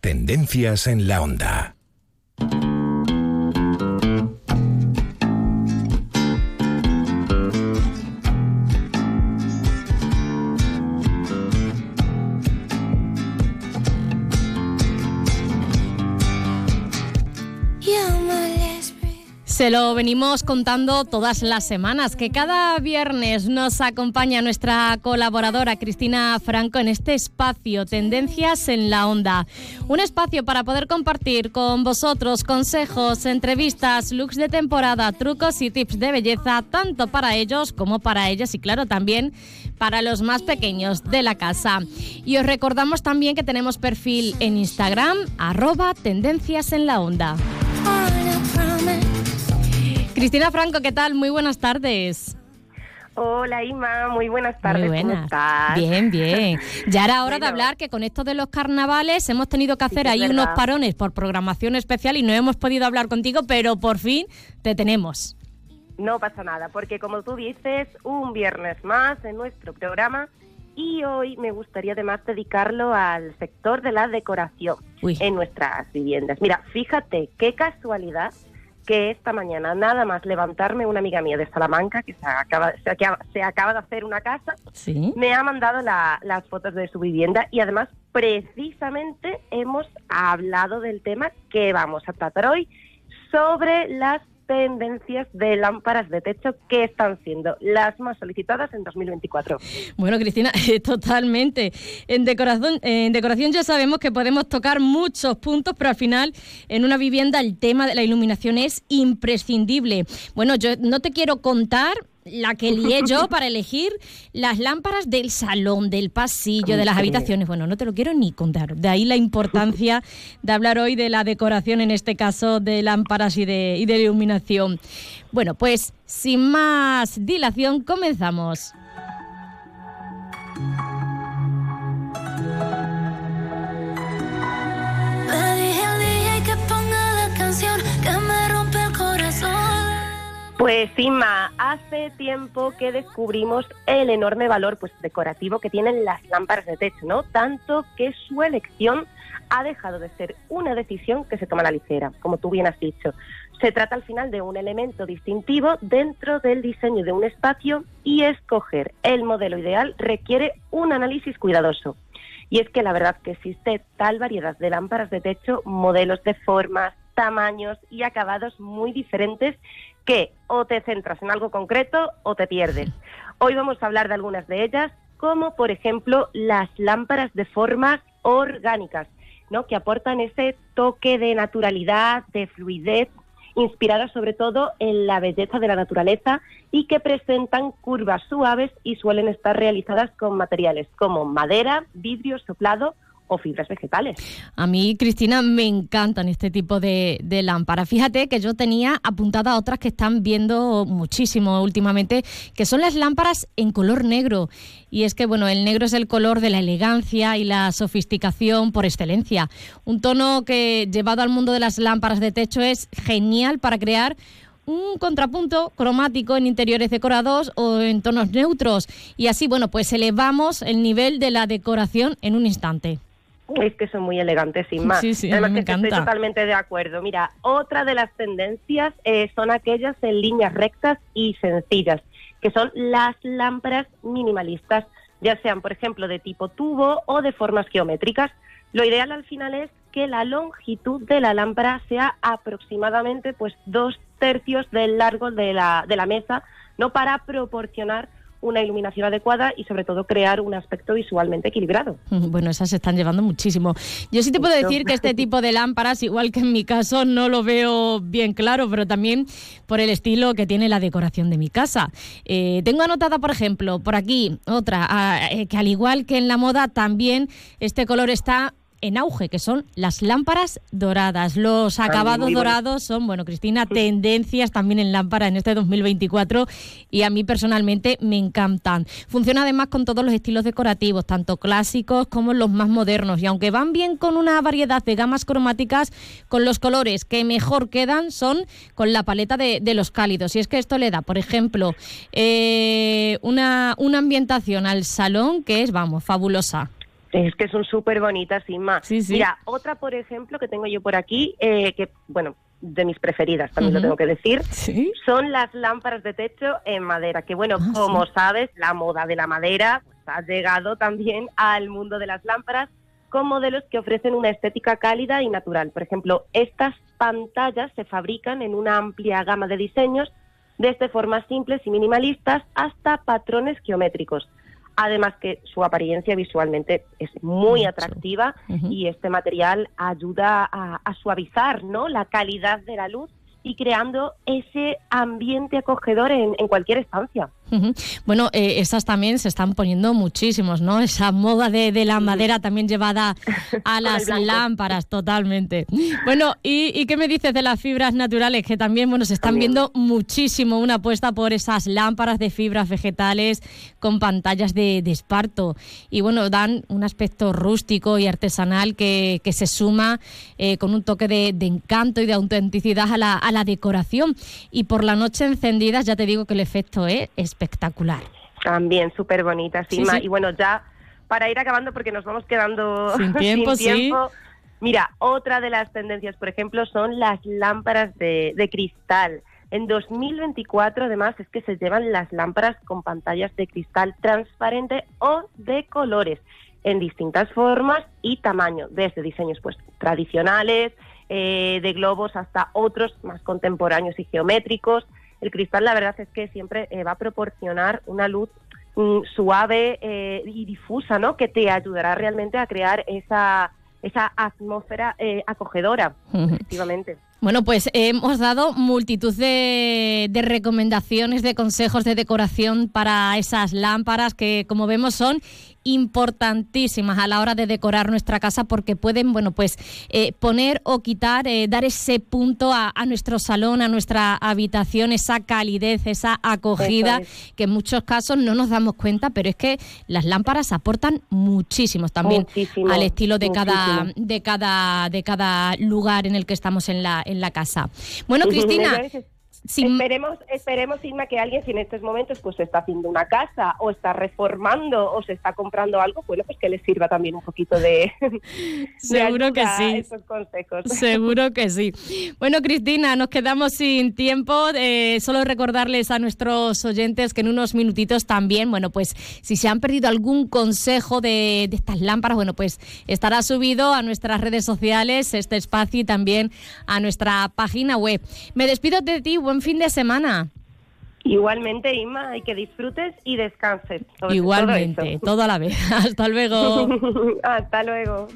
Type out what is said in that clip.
Tendencias en la onda. Se lo venimos contando todas las semanas, que cada viernes nos acompaña nuestra colaboradora Cristina Franco en este espacio, Tendencias en la Onda. Un espacio para poder compartir con vosotros consejos, entrevistas, looks de temporada, trucos y tips de belleza, tanto para ellos como para ellas y claro también para los más pequeños de la casa. Y os recordamos también que tenemos perfil en Instagram, arroba Tendencias en la Onda. Cristina Franco, ¿qué tal? Muy buenas tardes. Hola Ima, muy buenas tardes. Muy buenas. ¿Cómo estás? Bien, bien. Ya era hora de hablar que con esto de los carnavales hemos tenido que hacer ahí unos parones por programación especial y no hemos podido hablar contigo, pero por fin te tenemos. No pasa nada, porque como tú dices, un viernes más en nuestro programa y hoy me gustaría además dedicarlo al sector de la decoración Uy. en nuestras viviendas. Mira, fíjate qué casualidad que esta mañana, nada más levantarme, una amiga mía de Salamanca, que se acaba, se acaba, se acaba de hacer una casa, Sí. me ha mandado la- las fotos de su vivienda y además precisamente hemos hablado del tema que vamos a tratar hoy sobre las tendencias de lámparas de techo que están siendo las más solicitadas en 2024. Bueno, Cristina, totalmente. En decoración, en decoración ya sabemos que podemos tocar muchos puntos, pero al final en una vivienda el tema de la iluminación es imprescindible. Bueno, yo no te quiero contar la que lié yo para elegir las lámparas del salón, del pasillo, de las habitaciones. Bueno, no te lo quiero ni contar. De ahí la importancia de hablar hoy de la decoración, en este caso de lámparas y de, y de iluminación. Bueno, pues sin más dilación, comenzamos. Pues Inma, hace tiempo que descubrimos el enorme valor pues decorativo que tienen las lámparas de techo, ¿no? Tanto que su elección ha dejado de ser una decisión que se toma a la ligera, como tú bien has dicho. Se trata al final de un elemento distintivo dentro del diseño de un espacio y escoger el modelo ideal requiere un análisis cuidadoso. Y es que la verdad que existe tal variedad de lámparas de techo, modelos de formas, tamaños y acabados muy diferentes que o te centras en algo concreto o te pierdes. Hoy vamos a hablar de algunas de ellas, como por ejemplo las lámparas de formas orgánicas, ¿no? que aportan ese toque de naturalidad, de fluidez, inspiradas sobre todo en la belleza de la naturaleza y que presentan curvas suaves y suelen estar realizadas con materiales como madera, vidrio soplado o fibras vegetales. A mí, Cristina, me encantan este tipo de, de lámparas. Fíjate que yo tenía apuntada otras que están viendo muchísimo últimamente, que son las lámparas en color negro. Y es que, bueno, el negro es el color de la elegancia y la sofisticación por excelencia. Un tono que, llevado al mundo de las lámparas de techo, es genial para crear un contrapunto cromático en interiores decorados o en tonos neutros. Y así, bueno, pues elevamos el nivel de la decoración en un instante. Es que son muy elegantes, sin más. Sí, sí, Además me que estoy totalmente de acuerdo. Mira, otra de las tendencias eh, son aquellas en líneas rectas y sencillas, que son las lámparas minimalistas, ya sean, por ejemplo, de tipo tubo o de formas geométricas. Lo ideal al final es que la longitud de la lámpara sea aproximadamente pues dos tercios del largo de la, de la mesa, no para proporcionar una iluminación adecuada y sobre todo crear un aspecto visualmente equilibrado. Bueno, esas se están llevando muchísimo. Yo sí te puedo decir que este tipo de lámparas, igual que en mi caso, no lo veo bien claro, pero también por el estilo que tiene la decoración de mi casa. Eh, tengo anotada, por ejemplo, por aquí otra, ah, eh, que al igual que en la moda, también este color está en auge, que son las lámparas doradas. Los acabados dorados son, bueno, Cristina, tendencias también en lámpara en este 2024 y a mí personalmente me encantan. Funciona además con todos los estilos decorativos, tanto clásicos como los más modernos y aunque van bien con una variedad de gamas cromáticas, con los colores que mejor quedan son con la paleta de, de los cálidos. Y es que esto le da, por ejemplo, eh, una, una ambientación al salón que es, vamos, fabulosa. Es que son súper bonitas, Inma. Sí, sí. Mira, otra, por ejemplo, que tengo yo por aquí, eh, que, bueno, de mis preferidas, también lo tengo que decir, Sí. son las lámparas de techo en madera, que bueno, Ah, como sí. sabes, la moda de la madera pues, ha llegado también al mundo de las lámparas con modelos que ofrecen una estética cálida y natural. Por ejemplo, estas pantallas se fabrican en una amplia gama de diseños, desde formas simples y minimalistas hasta patrones geométricos. Además que su apariencia visualmente es muy atractiva y este material ayuda a, a suavizar ¿no? la calidad de la luz y creando ese ambiente acogedor en, en cualquier estancia. Bueno, eh, esas también se están poniendo muchísimos, ¿no? Esa moda de, de la madera también llevada a las lámparas, totalmente. Bueno, ¿y, y qué me dices de las fibras naturales? Que también, bueno, se están También. viendo muchísimo una apuesta por esas lámparas de fibras vegetales con pantallas de, de esparto. Y bueno, dan un aspecto rústico y artesanal que, que se suma eh, con un toque de, de encanto y de autenticidad a la, a la decoración. Y por la noche encendidas, ya te digo que el efecto es espectacular. También súper bonita, Sí, Sima. sí. Y bueno, ya para ir acabando, porque nos vamos quedando Sin tiempo, sí. tiempo, Mira, otra de las tendencias, por ejemplo, son las lámparas de, de cristal. En 2024, además, es que se llevan las lámparas con pantallas de cristal transparente o de colores, en distintas formas y tamaño, desde diseños pues tradicionales, eh, de globos, hasta otros más contemporáneos y geométricos. El cristal, la verdad es que siempre eh, va a proporcionar una luz mm, suave eh, y difusa, ¿no? Que te ayudará realmente a crear esa, esa atmósfera eh, acogedora, efectivamente. Bueno, pues hemos dado multitud de, de recomendaciones, de consejos de decoración para esas lámparas que, como vemos, son importantísimas a la hora de decorar nuestra casa porque pueden, bueno, pues eh, poner o quitar, eh, dar ese punto a, a nuestro salón, a nuestra habitación, esa calidez, esa acogida que en muchos casos no nos damos cuenta, pero es que las lámparas aportan muchísimos también Muchísimo, al estilo de cada, muchísimo. de cada, de cada lugar en el que estamos en la, en la casa. Bueno, Cristina, Esperemos, esperemos, que alguien si en estos momentos pues está haciendo una casa o está reformando o se está comprando algo, bueno, pues que le sirva también un poquito de, de Seguro que sí. Esos consejos. Seguro que sí. Bueno, Cristina, nos quedamos sin tiempo. Eh, solo recordarles a nuestros oyentes que en unos minutitos también, bueno, pues si se han perdido algún consejo de, de estas lámparas, bueno, pues estará subido a nuestras redes sociales, este espacio y también a nuestra página web. Me despido de ti, buen fin de semana. Igualmente, Inma, y que disfrutes y descanses. Igualmente, todo a la vez. Hasta luego. Hasta luego.